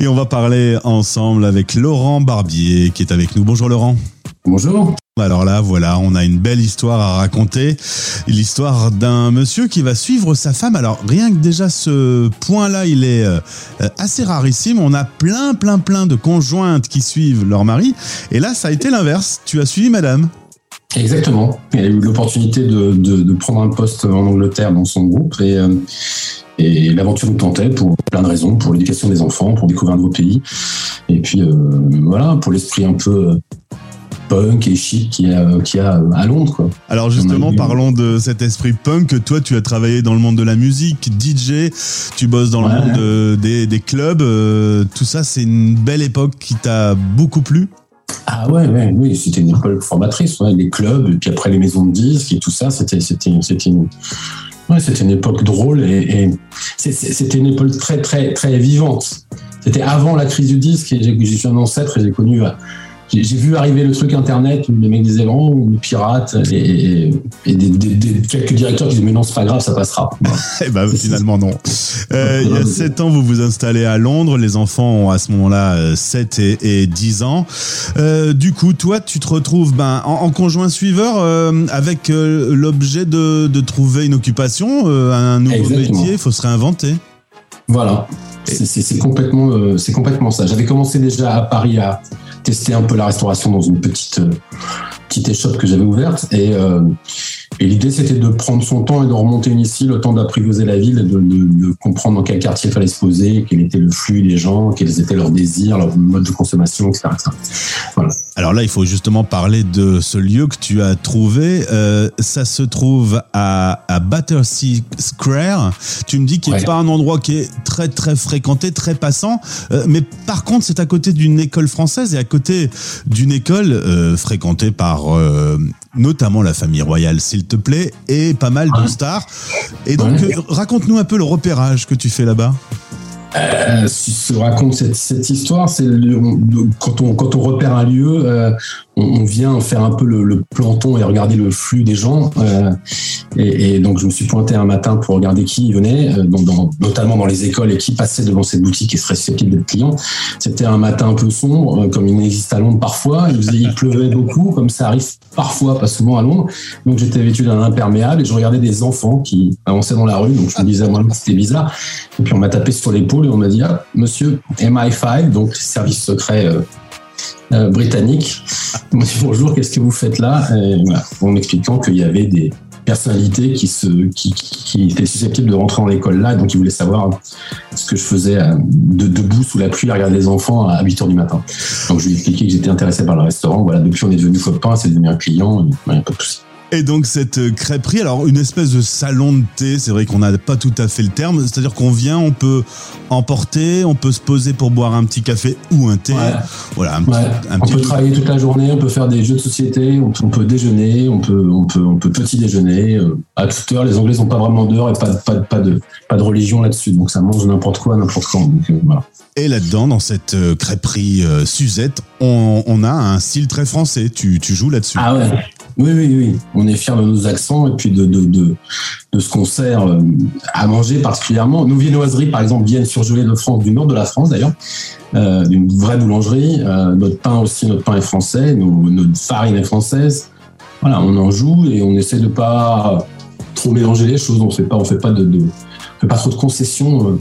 Et on va parler ensemble avec Laurent Barbier qui est avec nous. Bonjour Laurent. Bonjour. Alors là, voilà, on a une belle histoire à raconter. L'histoire d'un monsieur qui va suivre sa femme. Alors rien que déjà ce point-là, il est euh, assez rarissime. On a plein, plein, plein de conjointes qui suivent leur mari. Et là, ça a été l'inverse. Tu as suivi madame. Exactement. Il a eu l'opportunité de, de, de prendre un poste en Angleterre dans son groupe et, euh, et l'aventure nous tentait pour plein de raisons, pour l'éducation des enfants, pour découvrir un nouveau pays et puis euh, voilà, pour l'esprit un peu euh, punk et chic qu'il y a, qu'il y a à Londres. Quoi. Alors justement, parlons de cet esprit punk. Toi, tu as travaillé dans le monde de la musique, DJ, tu bosses dans le monde des, des clubs. tout ça, c'est une belle époque qui t'a beaucoup plu? Ah ouais, oui, c'était une école formatrice, les clubs, et puis après les maisons de disques et tout ça, c'était, c'était, une, c'était une époque drôle et, c'était une époque très, très, très vivante. C'était avant la crise du disque et j'ai, suis un ancêtre et j'ai connu, j'ai, vu arriver le truc internet où les mecs disaient non, on est pirates et, et, et des, des- des- quelques directeurs qui disaient mais non, c'est pas grave, ça passera. Eh ben finalement non. Euh, il y a 7 ans, vous vous installez à Londres. Les enfants ont à ce moment-là euh, 7 et, et 10 ans. Euh, du coup, toi, tu te retrouves ben, en, en conjoint suiveur euh, avec euh, l'objet de, de trouver une occupation, euh, un nouveau Exactement. métier. Il faut se réinventer. Voilà, c'est complètement, euh, c'est complètement ça. J'avais commencé déjà à Paris à tester un peu la restauration dans une petite euh, petite échoppe que j'avais ouverte. Et, euh, et l'idée c'était de prendre son temps et de remonter ici le temps d'apprivoiser la ville, de, de- de comprendre dans quel quartier il fallait se poser, quel était le flux des gens, quels étaient leurs désirs, leur mode de consommation, etc. etc. Voilà. Alors là, il faut justement parler de ce lieu que tu as trouvé. Euh, ça se trouve à, à Battersea Square. Tu me dis qu'il n'est Ouais. pas un endroit qui est très très fréquenté, très passant. Euh, mais par contre, c'est à côté d'une école française et à côté d'une école euh, fréquentée par euh, notamment la famille royale, s'il te plaît, et pas mal de stars. Et donc, Ouais. euh, raconte-nous un peu le repérage que tu fais là-bas. Euh, si se raconte cette, cette histoire, c'est quand on quand on repère un lieu, euh, on, vient faire un peu le, le planton et regarder le flux des gens. euh, et, donc je me suis pointé un matin pour regarder qui venait, euh, notamment dans les écoles et qui passait devant cette boutique et serait susceptible d'être client. C'était un matin un peu sombre, euh, comme il existe à Londres parfois. Il, pleuvait beaucoup, comme ça arrive parfois, pas souvent à Londres. Donc j'étais vêtu d'un imperméable et je regardais des enfants qui avançaient dans la rue. Donc je me disais moi c'était bizarre. Et puis on m'a tapé sur l'épaule et on m'a dit ah, Monsieur MI5, donc service secret euh, britannique. Dit bonjour, qu'est-ce que vous faites là? En m'expliquant qu'il y avait des personnalités qui, étaient susceptibles de rentrer dans l'école là, donc ils voulaient savoir ce que je faisais euh, de, debout sous la pluie à regarder les enfants à 8 h du matin. Donc je lui ai expliqué que j'étais intéressé par le restaurant. Voilà, depuis on est devenu copains, c'est devenu un client, et, voilà, pas de souci. Et donc cette euh, crêperie, alors une espèce de salon de thé, c'est vrai qu'on n'a pas tout à fait le terme, c'est-à-dire qu'on vient, on peut emporter, on peut se poser pour boire un petit café ou un thé. Ouais. Voilà, un, petit- un on petit peut travailler toute la journée, on peut faire des jeux de société, on peut, on peut déjeuner, on peut, on peut, on peut petit déjeuner. euh, à toute heure, les Anglais sont pas vraiment dehors et pas, de- pas, pas de, pas de religion là-dessus. Donc ça mange n'importe quoi, n'importe quand. Donc, euh, voilà. Et là-dedans, dans cette crêperie euh, Suzette, on, on a un style très français. Tu, tu joues là-dessus. Ah ouais. Oui, oui, oui. On est fiers de nos accents et puis de, de, de, de ce qu'on sert euh, à manger particulièrement. Nos viennoiseries, par exemple, viennent surgelées de France, du nord de la France d'ailleurs, euh, d'une vraie boulangerie. Euh, notre pain aussi, notre pain est français, nos- notre farine est française. Voilà, on en joue et on essaie de pas trop mélanger les choses. On fait pas, on fait pas de, de on fait pas trop de concessions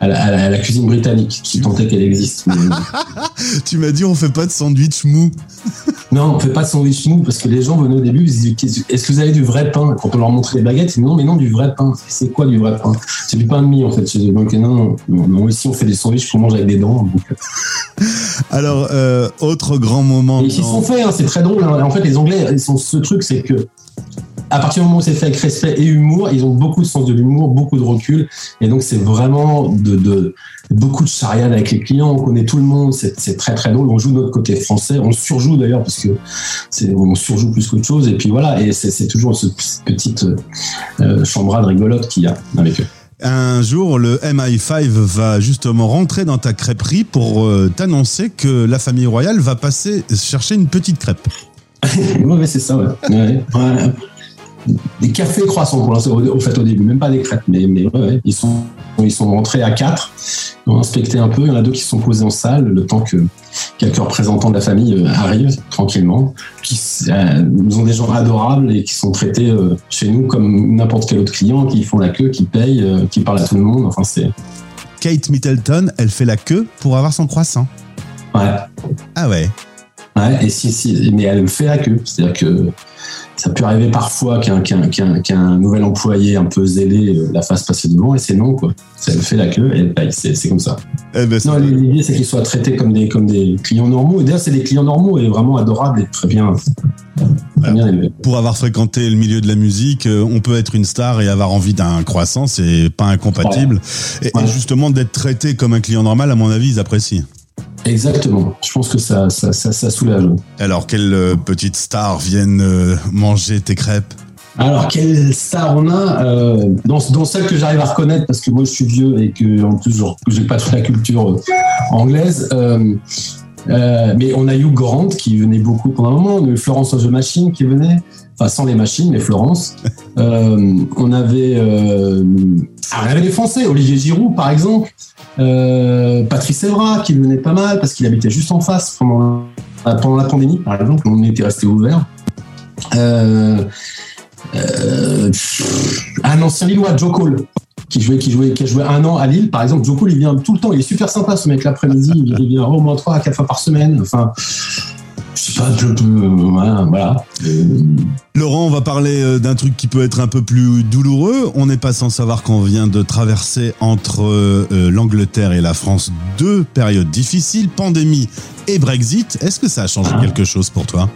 à, la, à la- à la cuisine britannique, si tant est qu'elle existe. Mais- tu m'as dit on fait pas de sandwich mou. Non, on fait pas de sandwich mou parce que les gens venaient au début, ils disaient est-ce que vous avez du vrai pain? Quand on leur montrait les baguettes, ils disaient non, mais non, du vrai pain. C'est quoi du vrai pain? C'est du pain de mie en fait. chez. Donc non, non, non, ici on fait des sandwichs qu'on mange avec des dents. donc. Alors, euh, autre grand moment. Et ils sont faits, hein, c'est très drôle. hein. En fait, les Anglais, ils sont ce truc, c'est que à partir du moment où c'est fait avec respect et humour, ils ont beaucoup de sens de l'humour, beaucoup de recul, et donc c'est vraiment de, de- beaucoup de charriade avec les clients. On connaît tout le monde, c'est très très drôle. On joue de notre côté français, on surjoue d'ailleurs parce que c'est on surjoue plus qu'autre chose. Et puis voilà, et c'est toujours ce- cette petite euh, chambrade rigolote qu'il y a avec eux. Un jour, le MI5 va justement rentrer dans ta crêperie pour euh, t'annoncer que la famille royale va passer chercher une petite crêpe. ouais, ouais, c'est ça, ouais. Ouais, ouais. Des cafés croissants pour l'instant, au, fait, au début, même pas des crêpes, mais, mais ouais, ouais, ils, sont, ils sont rentrés à quatre, ils ont inspecté un peu, il y en a deux qui se sont posés en salle, le temps que quelques représentants de la famille euh, arrivent tranquillement, qui euh, nous ont des gens adorables et qui sont traités euh, chez nous comme n'importe quel autre client, qui font la queue, qui payent, euh, qui parlent à tout le monde, enfin c'est... Kate Middleton, elle fait la queue pour avoir son croissant. Ouais. Ah ouais. Ouais, et si, si, mais elle le fait la queue. C'est-à-dire que ça peut arriver parfois qu'un nouvel employé un peu zélé euh, la fasse passer devant, et c'est non, quoi. Ça elle fait la queue et elle paye. C'est comme ça. Eh ben, non, l'idée, c'est qu'ils soient traités comme des, comme des clients normaux. Et d'ailleurs, c'est des clients normaux et vraiment adorables et très bien, très bien élevés. Pour avoir fréquenté le milieu de la musique, euh, on peut être une star et avoir envie d'un croissant, c'est pas incompatible. Et, et justement, d'être traité comme un client normal, à mon avis, ils apprécient. Exactement. Je pense que ça, ça, ça, ça soulage. Alors, quelle euh, petite star viennent euh, manger tes crêpes? Alors, quelle star on a euh, dans, dans celle que j'arrive à reconnaître, parce que moi je suis vieux et que en plus je j'ai pas toute la culture euh, anglaise. euh, euh, mais on a Hugh Grant qui venait beaucoup pendant un moment. On a eu Florence the Machine qui venait, enfin sans les machines, mais Florence. On avait, euh, ah, on avait des Français, Olivier Giroud par exemple, euh, Patrice Evra qui venait pas mal parce qu'il habitait juste en face pendant, la pandémie par exemple. On était resté ouvert. Euh, euh, un ancien Lillois, Joe Cole, qui jouait, qui jouait, qui a joué un an à Lille, par exemple. Joe Cole, il vient tout le temps. Il est super sympa, ce mec l'après-midi. Il, il vient au moins trois à quatre fois par semaine. Enfin, je peux, voilà. voilà. Euh, Laurent, on va parler euh, d'un truc qui peut être un peu plus douloureux. On n'est pas sans savoir qu'on vient de traverser entre euh, euh, l'Angleterre et la France deux périodes difficiles, pandémie et Brexit. Est-ce que ça a changé quelque chose pour toi?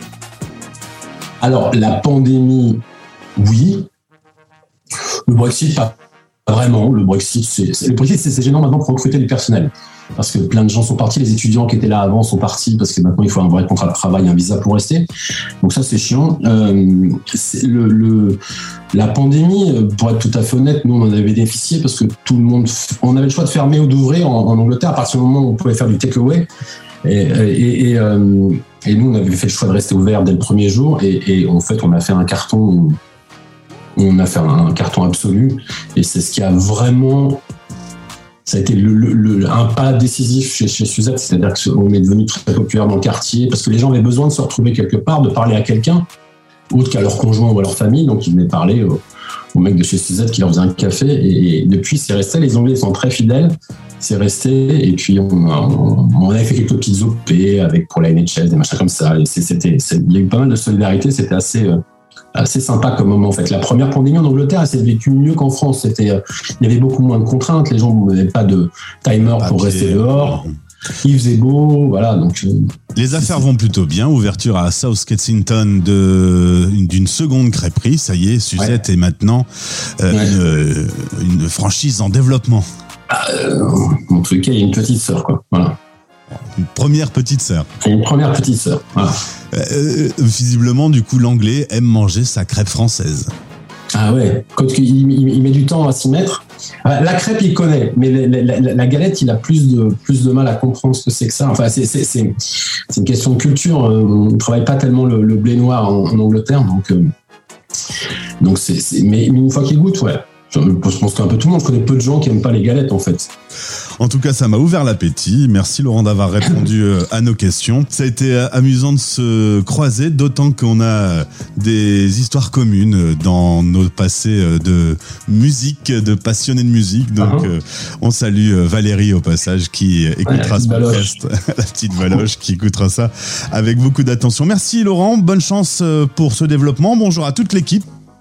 Alors, la pandémie, oui. Le Brexit, pas vraiment. Le Brexit, c'est le Brexit, c'est gênant maintenant pour recruter du personnel. Parce que plein de gens sont partis, les étudiants qui étaient là avant sont partis parce que maintenant il faut un vrai contrat de travail, un visa pour rester. Donc ça c'est chiant. Euh, c'est le, le- la pandémie, euh, pour être tout à fait honnête, nous on en avait bénéficié parce que tout le monde, on avait le choix de fermer ou d'ouvrir en, en Angleterre à partir du moment où on pouvait faire du takeaway. Et, et, et, euh, et nous, on avait fait le choix de rester ouvert dès le premier jour. Et, et en fait, on a fait un carton, on a fait un carton absolu. Et c'est ce qui a vraiment, ça a été un pas décisif chez, Suzette. C'est-à-dire qu'on est devenu très populaire dans le quartier parce que les gens avaient besoin de se retrouver quelque part, de parler à quelqu'un, autre qu'à leur conjoint ou à leur famille. Donc, ils venaient parler au, mec de chez Suzette qui leur faisait un café. Et, depuis, c'est resté. Les Anglais sont très fidèles. C'est resté. Et puis, on, avait fait quelques petites OP avec pour la NHS, des machins comme ça. C'était, il y a eu pas mal de solidarité. C'était assez. euh, assez sympa comme moment en fait. La première pandémie en Angleterre, elle s'est vécue mieux qu'en France. C'était, euh, il y avait beaucoup moins de contraintes. Les gens n'avaient pas de timer pour rester dehors. Il faisait beau, voilà. Donc euh, Les affaires vont plutôt bien. Ouverture à South Kensington de- d'une seconde crêperie. Ça y est, Suzette est maintenant euh, une, une franchise en développement. Euh, en tout cas, il y a une petite sœur, quoi. Voilà. Une première petite sœur. Une première petite sœur. Voilà. Euh, visiblement, du coup, l'anglais aime manger sa crêpe française. Ah ouais, quand il, met du temps à s'y mettre. Ah, La crêpe, il connaît, mais la, la- la- la galette, il a plus de, plus de mal à comprendre ce que c'est que ça. Enfin, c'est c'est- c'est- c'est une question de culture. Euh, On ne travaille pas tellement le, le blé noir en, en Angleterre, donc, euh, donc c'est, mais une fois qu'il goûte, ouais. Je pense qu'un peu tout le monde, je connais peu de gens qui aiment pas les galettes, en fait. En tout cas, ça m'a ouvert l'appétit. Merci Laurent d'avoir répondu euh, à nos questions. Ça a été euh, amusant de se croiser, d'autant qu'on a des histoires communes euh, dans nos passés euh, de musique, de passionnés de musique. Donc, euh, on salue euh, Valérie au passage qui euh, écoutera ce podcast, la petite Valoche qui écoutera ça avec beaucoup d'attention. Merci Laurent, bonne chance euh, pour ce développement. Bonjour à toute l'équipe.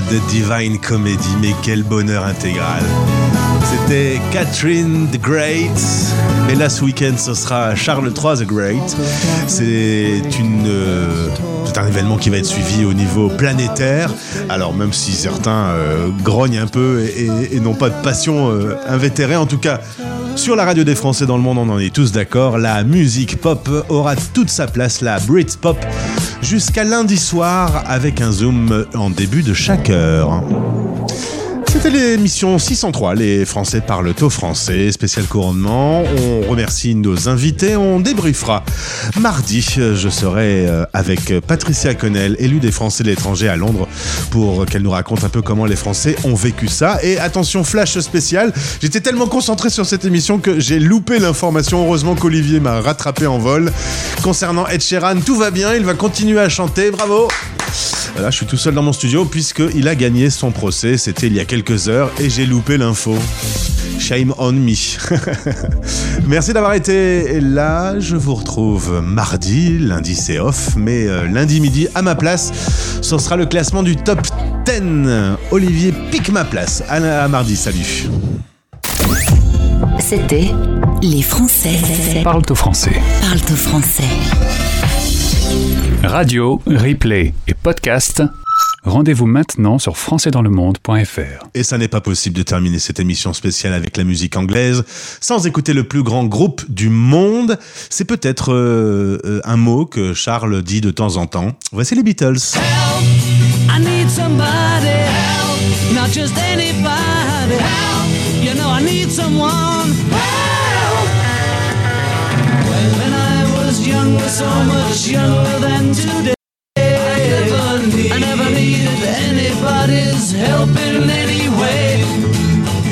The Divine Comedy, mais quel bonheur intégral. C'était Catherine the Great. Et là, ce week-end, ce sera Charles III the Great. C'est euh, un événement qui va être suivi au niveau planétaire. Alors, même si certains euh, grognent un peu et n'ont pas de passion euh, invétérée, en tout cas, sur la radio des Français dans le monde, on en est tous d'accord. La musique pop aura toute sa place, la Britpop, jusqu'à lundi soir avec un zoom en début de chaque heure. C'était l'émission 603, les Français parlent au français, spécial couronnement. On remercie nos invités, on débriefera. Mardi, je serai euh, avec Patricia Connell, élue des Français de l'étranger à Londres, pour qu'elle nous raconte un peu comment les Français ont vécu ça. Et attention, flash spécial, j'étais tellement concentré sur cette émission que j'ai loupé l'information. Heureusement qu'Olivier m'a rattrapé en vol. Concernant Ed Sheeran, tout va bien, il va continuer à chanter, bravo Là, je suis tout seul dans mon studio puisqu'il a gagné son procès. C'était il y a quelques heures et j'ai loupé l'info. Shame on me. Merci d'avoir été là. Je vous retrouve mardi. Lundi, c'est off. Mais euh, lundi midi, à ma place, ce sera le classement du top 10. Olivier pique ma place. À, à mardi. Salut. C'était Les Français. Parle au français. Parle au français. Radio, replay et podcast. Rendez-vous maintenant sur françaisdanslemonde.fr. Et ça n'est pas possible de terminer cette émission spéciale avec la musique anglaise sans écouter le plus grand groupe du monde. C'est peut-être euh, euh, un mot que Charles dit de temps en temps. Voici les Beatles. I need somebody help, not just anybody help. You know I need someone help. When, when I was younger, so much younger than today. I never, need, I never needed anybody's help in any way.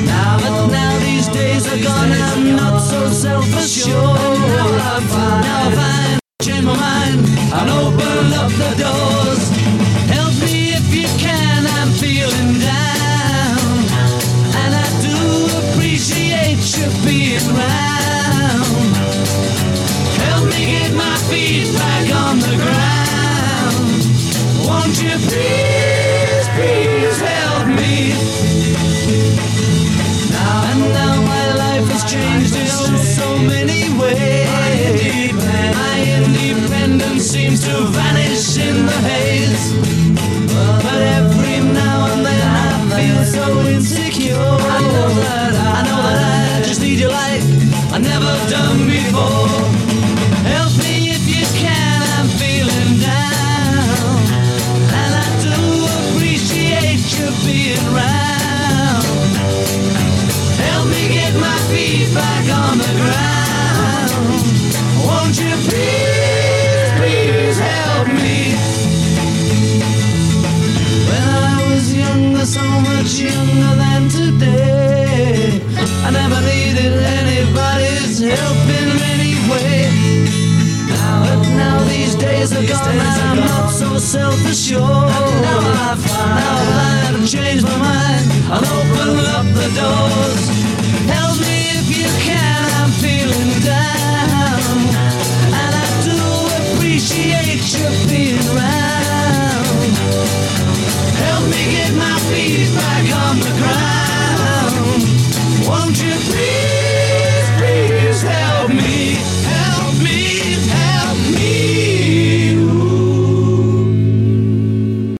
Now that now these days are gone, I'm not so self-assured. Now I find, now I find, change my mind and open up the doors. Jesus. Younger than today, I never needed anybody's help in any way. Now, but now these days are gone, and I'm not so self-assured. Now I find, now I've changed my mind, I'll open up the doors. Help me if you can, I'm feeling down, and I do appreciate you being around get my feet back on the ground? Won't you please?